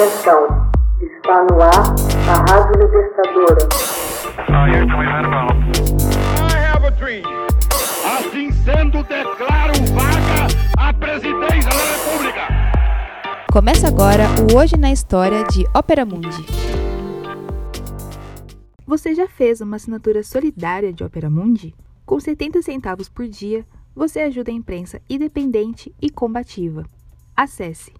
Atenção, está no ar a Rádio Libertadora. I have a dream. Assim sendo, declaro vaga a presidência da República. Começa agora o Hoje na História de Ópera Mundi. Você já fez uma assinatura solidária de Ópera Mundi? Com 70 centavos por dia, você ajuda a imprensa independente e combativa. Acesse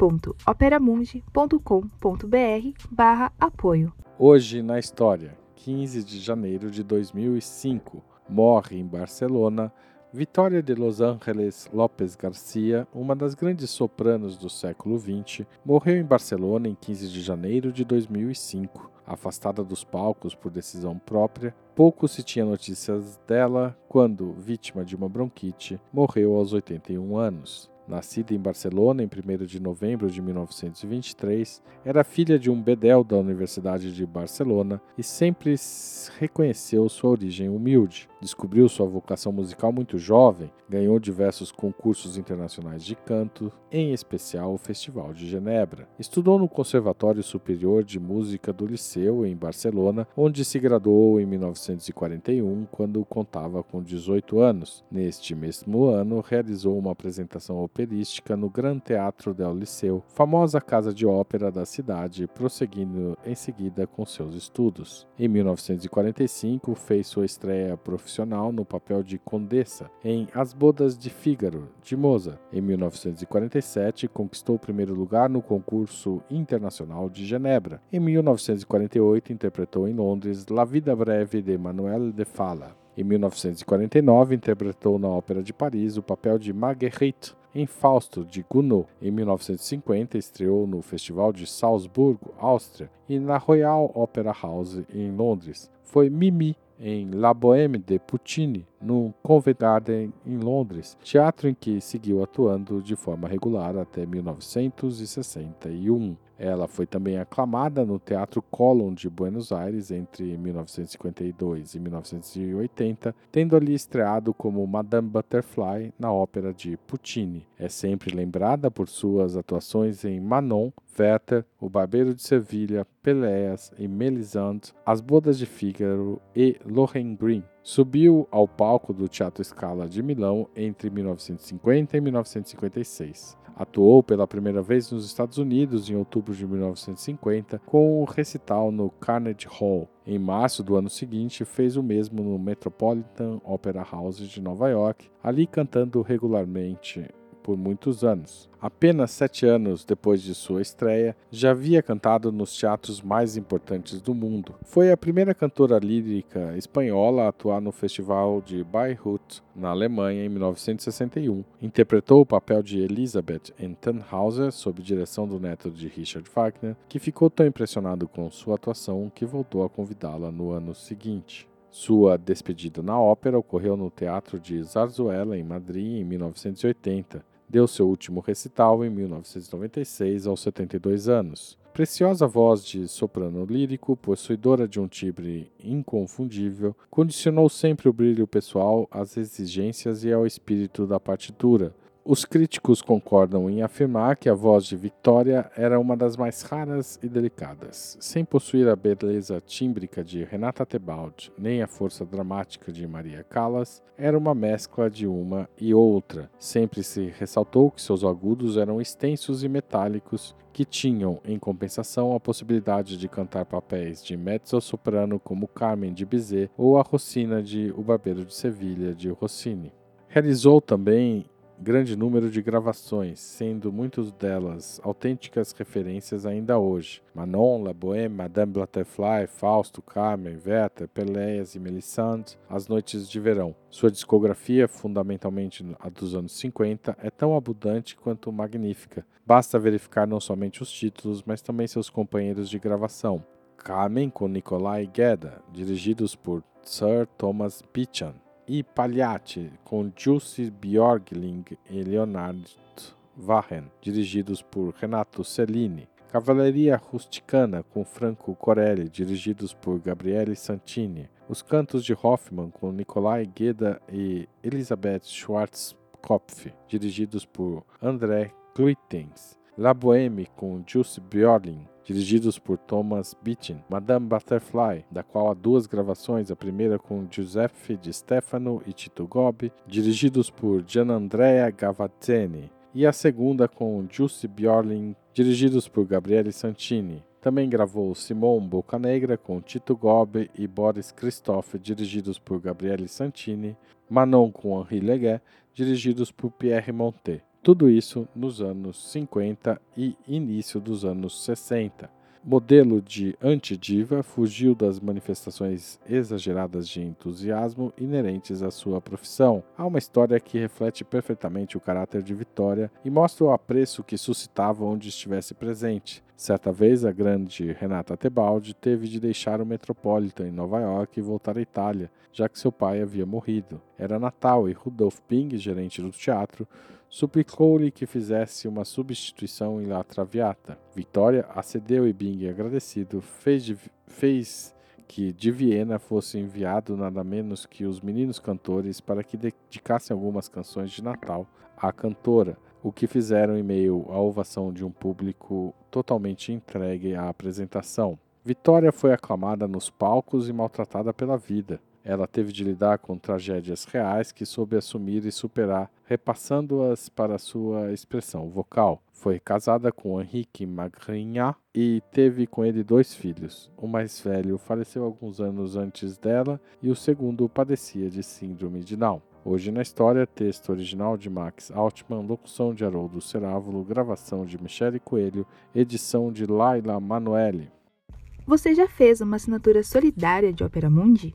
www.operamundi.com.br apoio. Hoje na história, 15 de janeiro de 2005, morre em Barcelona Vitória de Los Angeles López Garcia, uma das grandes sopranos do século XX, morreu em Barcelona em 15 de janeiro de 2005. Afastada dos palcos por decisão própria, pouco se tinha notícias dela quando, vítima de uma bronquite, morreu aos 81 anos. Nascida em Barcelona em 1 de novembro de 1923, era filha de um bedel da Universidade de Barcelona e sempre reconheceu sua origem humilde. Descobriu sua vocação musical muito jovem, ganhou diversos concursos internacionais de canto, em especial o Festival de Genebra. Estudou no Conservatório Superior de Música do Liceu, em Barcelona, onde se graduou em 1941, quando contava com 18 anos. Neste mesmo ano, realizou uma apresentação operística no Gran Teatro del Liceu, famosa casa de ópera da cidade, prosseguindo em seguida com seus estudos. Em 1945, fez sua estreia profissional no papel de Condessa em As Bodas de Fígaro, de Mozart. Em 1947, conquistou o primeiro lugar no concurso internacional de Genebra. Em 1948, interpretou em Londres La Vida Breve de Manuel de Falla. Em 1949, interpretou na Ópera de Paris o papel de Marguerite em Fausto de Gounod. Em 1950, estreou no Festival de Salzburgo, Áustria, e na Royal Opera House em Londres. Foi Mimi em La Bohème de Puccini, no Covent Garden em Londres, teatro em que seguiu atuando de forma regular até 1961. Ela foi também aclamada no Teatro Colón de Buenos Aires entre 1952 e 1980, tendo ali estreado como Madame Butterfly na ópera de Puccini. É sempre lembrada por suas atuações em Manon, Werther, O Barbeiro de Sevilha, Peléas e Melisande, As Bodas de Fígaro e Lohengrin. Subiu ao palco do Teatro Scala de Milão entre 1950 e 1956. Atuou pela primeira vez nos Estados Unidos em outubro de 1950 com o recital no Carnegie Hall. Em março do ano seguinte, fez o mesmo no Metropolitan Opera House de Nova York, ali cantando regularmente por muitos anos. Apenas sete anos depois de sua estreia, já havia cantado nos teatros mais importantes do mundo. Foi a primeira cantora lírica espanhola a atuar no Festival de Bayreuth, na Alemanha, em 1961. Interpretou o papel de Elisabeth em Tannhauser, sob direção do neto de Richard Wagner, que ficou tão impressionado com sua atuação que voltou a convidá-la no ano seguinte. Sua despedida na ópera ocorreu no Teatro de Zarzuela, em Madrid, em 1980 deu seu último recital em 1996, aos 72 anos. Preciosa voz de soprano lírico, possuidora de um timbre inconfundível, condicionou sempre o brilho pessoal às exigências e ao espírito da partitura, os críticos concordam em afirmar que a voz de Victoria era uma das mais raras e delicadas. Sem possuir a beleza tímbrica de Renata Tebaldi, nem a força dramática de Maria Callas, era uma mescla de uma e outra. Sempre se ressaltou que seus agudos eram extensos e metálicos, que tinham, em compensação, a possibilidade de cantar papéis de mezzo-soprano como Carmen de Bizet ou a Rossina de O Barbeiro de Sevilha de Rossini. Realizou também grande número de gravações, sendo muitas delas autênticas referências ainda hoje. Manon, La Bohème, Madame Butterfly, Fausto, Carmen, Werther, Peléas e Melisande, As Noites de Verão. Sua discografia, fundamentalmente a dos anos 50, é tão abundante quanto magnífica. Basta verificar não somente os títulos, mas também seus companheiros de gravação. Carmen com Nikolai Gedda, dirigidos por Sir Thomas Beecham e Pagliatti, com Jussi Björgling e Leonard Vahen, dirigidos por Renato Cellini. Cavalaria Rusticana, com Franco Corelli, dirigidos por Gabriele Santini. Os Cantos de Hoffmann, com Nikolai Geda e Elisabeth Schwarzkopf, dirigidos por André Cluitens. La Boheme com Jules Björling, dirigidos por Thomas Bittin, Madame Butterfly, da qual há duas gravações, a primeira com Giuseppe Di Stefano e Tito Gobbi, dirigidos por Gianandrea Gavazzeni, e a segunda com Jussi Björling, dirigidos por Gabriele Santini. Também gravou Simon Bocanegra com Tito Gobbi e Boris Christophe, dirigidos por Gabriele Santini, Manon com Henri Leguet, dirigidos por Pierre Montet. Tudo isso nos anos 50 e início dos anos 60 modelo de antidiva, fugiu das manifestações exageradas de entusiasmo inerentes à sua profissão. Há uma história que reflete perfeitamente o caráter de Vitória e mostra o apreço que suscitava onde estivesse presente. Certa vez, a grande Renata Tebaldi teve de deixar o Metropolitan em Nova York e voltar à Itália, já que seu pai havia morrido. Era Natal e Rudolf Bing, gerente do teatro, suplicou-lhe que fizesse uma substituição em La Traviata. Vitória acedeu e Bing, agradecido, fez, de, fez que de Viena fosse enviado nada menos que os meninos cantores para que dedicassem algumas canções de Natal à cantora, o que fizeram em meio à ovação de um público totalmente entregue à apresentação. Vitória foi aclamada nos palcos e maltratada pela vida. Ela teve de lidar com tragédias reais que soube assumir e superar, repassando-as para sua expressão vocal. Foi casada com Henrique Magrinha e teve com ele dois filhos. O mais velho faleceu alguns anos antes dela e o segundo padecia de síndrome de Down. Hoje na história, texto original de Max Altman, locução de Haroldo Cerávulo, gravação de Michele Coelho, edição de Laila Manoeli. Você já fez uma assinatura solidária de Opera Mundi?